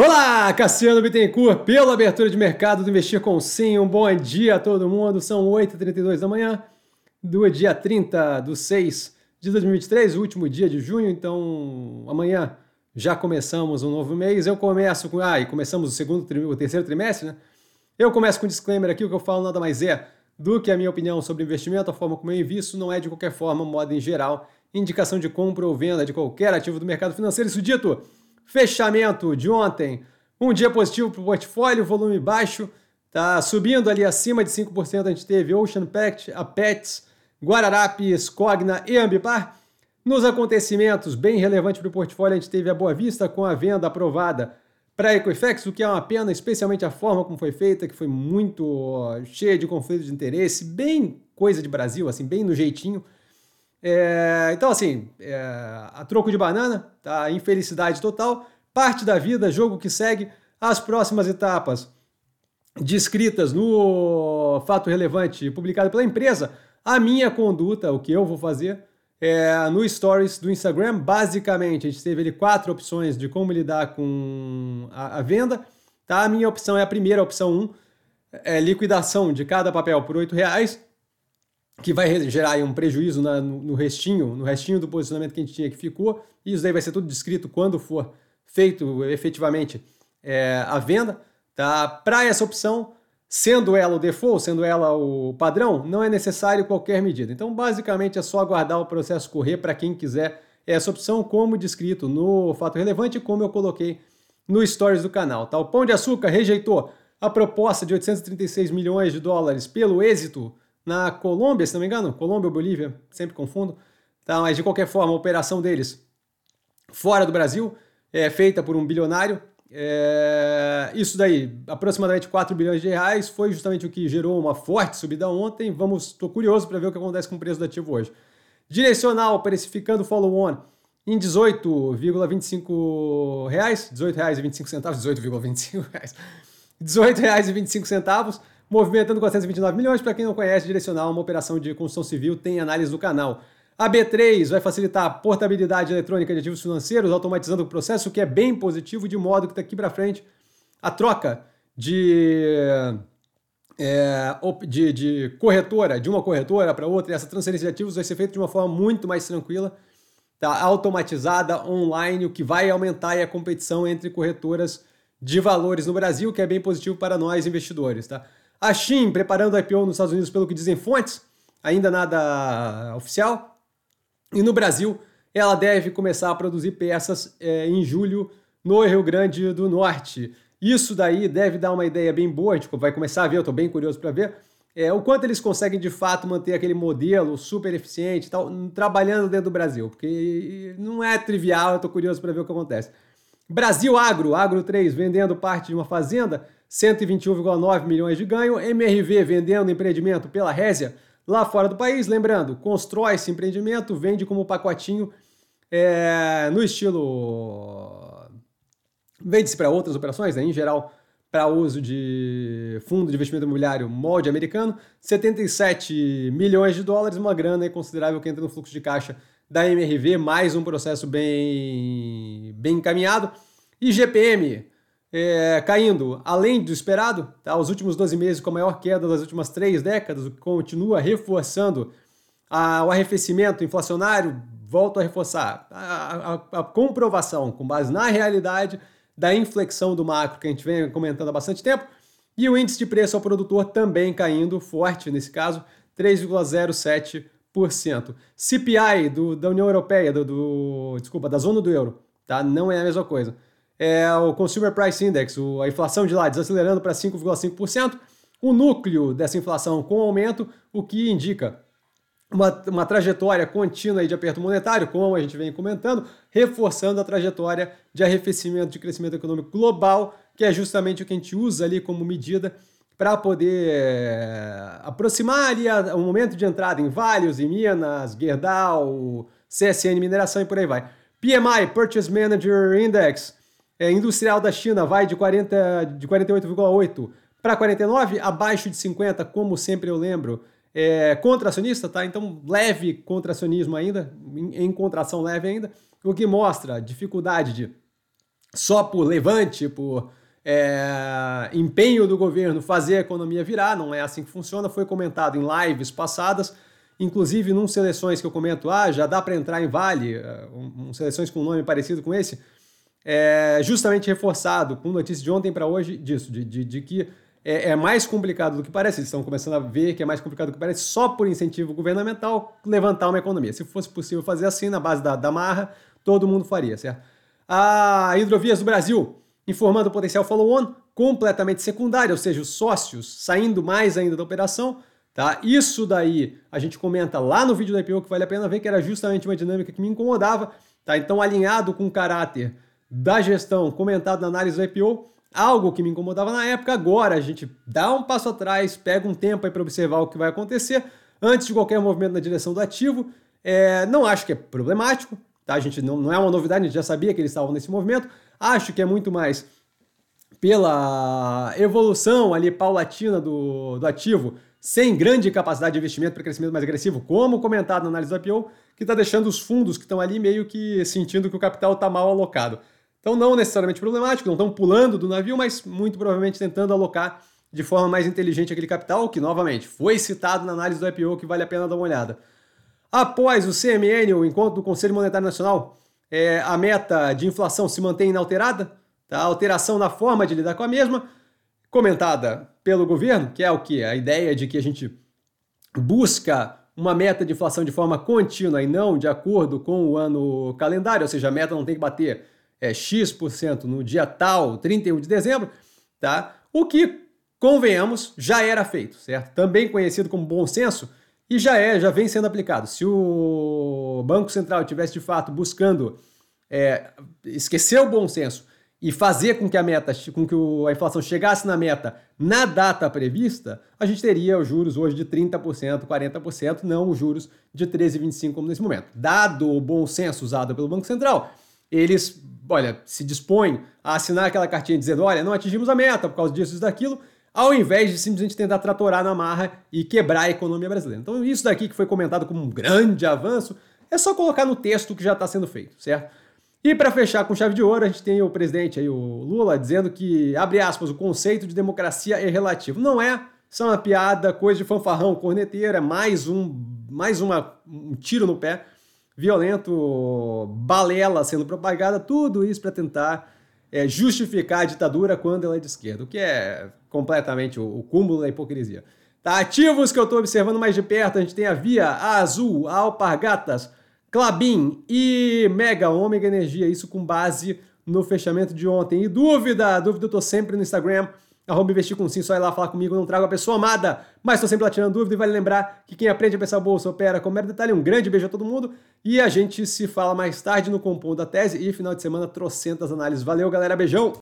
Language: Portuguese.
Olá, Cassiano Bittencourt, pela abertura de mercado do Investir com Sim. Um bom dia a todo mundo. São 8h32 da manhã do dia 30 do 6 de 2023, o último dia de junho. Então, amanhã já começamos um novo mês. Eu começo com. Ah, e começamos o segundo, o terceiro trimestre, né? Eu começo com um disclaimer aqui: o que eu falo nada mais é do que a minha opinião sobre investimento, a forma como eu invisto, não é de qualquer forma, modo em geral, indicação de compra ou venda de qualquer ativo do mercado financeiro. Isso dito. Fechamento de ontem, um dia positivo para o portfólio, volume baixo, tá subindo ali acima de 5%. A gente teve Ocean Pact, a Pets, Guararapes, Cogna e Ambipar. Nos acontecimentos, bem relevante para o portfólio, a gente teve a Boa Vista com a venda aprovada para a Equifax, o que é uma pena, especialmente a forma como foi feita, que foi muito cheia de conflito de interesse, bem coisa de Brasil, assim, bem no jeitinho. É, então, assim, é, a troco de banana, tá? infelicidade total, parte da vida, jogo que segue, as próximas etapas descritas no fato relevante publicado pela empresa, a minha conduta, o que eu vou fazer, é, no Stories do Instagram, basicamente, a gente teve ali quatro opções de como lidar com a, a venda. Tá? A minha opção é a primeira, opção 1, um, é liquidação de cada papel por R$ reais que vai gerar um prejuízo na, no, no, restinho, no restinho do posicionamento que a gente tinha que ficou. E isso daí vai ser tudo descrito quando for feito efetivamente é, a venda. Tá? Para essa opção, sendo ela o default, sendo ela o padrão, não é necessário qualquer medida. Então, basicamente, é só aguardar o processo correr para quem quiser essa opção, como descrito no fato relevante, como eu coloquei no stories do canal. Tá? O Pão de Açúcar rejeitou a proposta de 836 milhões de dólares pelo êxito na Colômbia, se não me engano, Colômbia ou Bolívia, sempre confundo, tá? mas de qualquer forma, a operação deles fora do Brasil é feita por um bilionário. É... Isso daí, aproximadamente 4 bilhões de reais, foi justamente o que gerou uma forte subida ontem. Vamos, estou curioso para ver o que acontece com o preço do ativo hoje. Direcional, precificando follow-on em 18,25 reais, 18 reais e 25 centavos, 18,25 reais, 18 reais e 25 centavos movimentando 429 milhões. Para quem não conhece, direcional uma operação de construção civil, tem análise do canal. A B3 vai facilitar a portabilidade eletrônica de ativos financeiros, automatizando o processo, que é bem positivo, de modo que daqui para frente a troca de, é, de, de, corretora, de uma corretora para outra, essa transferência de ativos vai ser feita de uma forma muito mais tranquila, tá? automatizada, online, o que vai aumentar a competição entre corretoras de valores no Brasil, que é bem positivo para nós investidores. Tá? A Shin preparando a IPO nos Estados Unidos, pelo que dizem fontes, ainda nada oficial. E no Brasil, ela deve começar a produzir peças é, em julho no Rio Grande do Norte. Isso daí deve dar uma ideia bem boa, gente vai começar a ver, eu estou bem curioso para ver, é, o quanto eles conseguem de fato manter aquele modelo super eficiente tal, trabalhando dentro do Brasil, porque não é trivial, eu estou curioso para ver o que acontece. Brasil Agro, Agro 3, vendendo parte de uma fazenda, 121,9 milhões de ganho. MRV vendendo empreendimento pela Résia lá fora do país. Lembrando, constrói esse empreendimento, vende como pacotinho é, no estilo. Vende-se para outras operações, né? em geral, para uso de fundo de investimento imobiliário molde americano. 77 milhões de dólares, uma grana considerável que entra no fluxo de caixa da MRV, mais um processo bem, bem encaminhado. E GPM é, caindo além do esperado, tá? os últimos 12 meses com a maior queda das últimas três décadas, o que continua reforçando a, o arrefecimento inflacionário. Volto a reforçar a, a, a, comprovação, com base na realidade, da inflexão do macro que a gente vem comentando há bastante tempo. E o índice de preço ao produtor também caindo forte, nesse caso, 3,07%. CPI do, da União Europeia, do, do, desculpa, da zona do euro, tá? não é a mesma coisa é o Consumer Price Index, a inflação de lá desacelerando para 5,5%, o núcleo dessa inflação com aumento, o que indica uma, uma trajetória contínua de aperto monetário, como a gente vem comentando, reforçando a trajetória de arrefecimento de crescimento econômico global, que é justamente o que a gente usa ali como medida para poder é, aproximar ali o momento de entrada em Vales, em Minas, Gerdau, CSN Mineração e por aí vai. PMI, Purchase Manager Index, é, industrial da China vai de, 40, de 48,8 para 49, abaixo de 50, como sempre eu lembro. É, contracionista, tá? Então, leve contracionismo ainda, em, em contração leve ainda, o que mostra dificuldade de só por levante, por é, empenho do governo fazer a economia virar, não é assim que funciona, foi comentado em lives passadas, inclusive num seleções que eu comento, ah, já dá para entrar em Vale, é, um, um, seleções com um nome parecido com esse, é justamente reforçado com notícia de ontem para hoje disso, de, de, de que é, é, mais complicado do que parece, eles estão começando a ver que é mais complicado do que parece, só por incentivo governamental levantar uma economia. Se fosse possível fazer assim, na base da, da marra, todo mundo faria, certo? A Hidrovias do Brasil informando o potencial follow-on completamente secundário, ou seja, os sócios saindo mais ainda da operação. Tá? Isso daí a gente comenta lá no vídeo da IPO que vale a pena ver, que era justamente uma dinâmica que me incomodava. Tá? Então, alinhado com o caráter da gestão comentado na análise do IPO, algo que me incomodava na época, agora a gente dá um passo atrás, pega um tempo aí para observar o que vai acontecer antes de qualquer movimento na direção do ativo. É, não acho que é problemático, tá? A gente não, não é uma novidade, a gente já sabia que eles estavam nesse movimento. Acho que é muito mais pela evolução ali paulatina do, do ativo, sem grande capacidade de investimento para crescimento mais agressivo, como comentado na análise do IPO, que está deixando os fundos que estão ali meio que sentindo que o capital está mal alocado. Então, não necessariamente problemático, não estão pulando do navio, mas muito provavelmente tentando alocar de forma mais inteligente aquele capital, que novamente foi citado na análise do IPO, que vale a pena dar uma olhada. Após o CMN, o encontro do Conselho Monetário Nacional, é, a meta de inflação se mantém inalterada, tá? a alteração na forma de lidar com a mesma, comentada pelo governo, que é o que? A ideia de que a gente busca uma meta de inflação de forma contínua e não de acordo com o ano calendário, ou seja, a meta não tem que bater é, X% no dia tal, 31 de dezembro, tá? O que, convenhamos, já era feito, certo? Também conhecido como bom senso, e já é, já vem sendo aplicado. Se o Banco Central tivesse de fato buscando é, esquecer o bom senso e fazer com que a meta, com que a inflação chegasse na meta na data prevista, a gente teria os juros hoje de 30%, 40%, não os juros de 13,25% como nesse momento. Dado o bom senso usado pelo Banco Central, eles, olha, se dispõem a assinar aquela cartinha dizendo, olha, não atingimos a meta por causa disso e daquilo, ao invés de simplesmente tentar tratorar na marra e quebrar a economia brasileira. Então, isso daqui que foi comentado como um grande avanço, é só colocar no texto que já está sendo feito, certo? E para fechar com chave de ouro, a gente tem o presidente aí, o Lula, dizendo que, abre aspas, o conceito de democracia é relativo. Não é, isso é uma piada, coisa de fanfarrão, corneteira, mais um, mais uma, um tiro no pé, violento, balela sendo propagada, tudo isso para tentar é, justificar a ditadura quando ela é de esquerda, o que é completamente o, o cúmulo da hipocrisia. Tá, ativos que eu estou observando mais de perto, a gente tem a Via, a Azul, a Alpargatas, Clabin e Mega Ômega Energia, isso com base no fechamento de ontem. E dúvida, dúvida eu tô sempre no Instagram, arroba investir com sim, só ir lá falar comigo, não trago a pessoa amada, mas tô sempre lá tirando dúvida e vale lembrar que quem aprende a pensar bolsa opera com mero detalhe. Um grande beijo a todo mundo e a gente se fala mais tarde no Compondo da Tese e final de semana trocentas análises. Valeu, galera, beijão!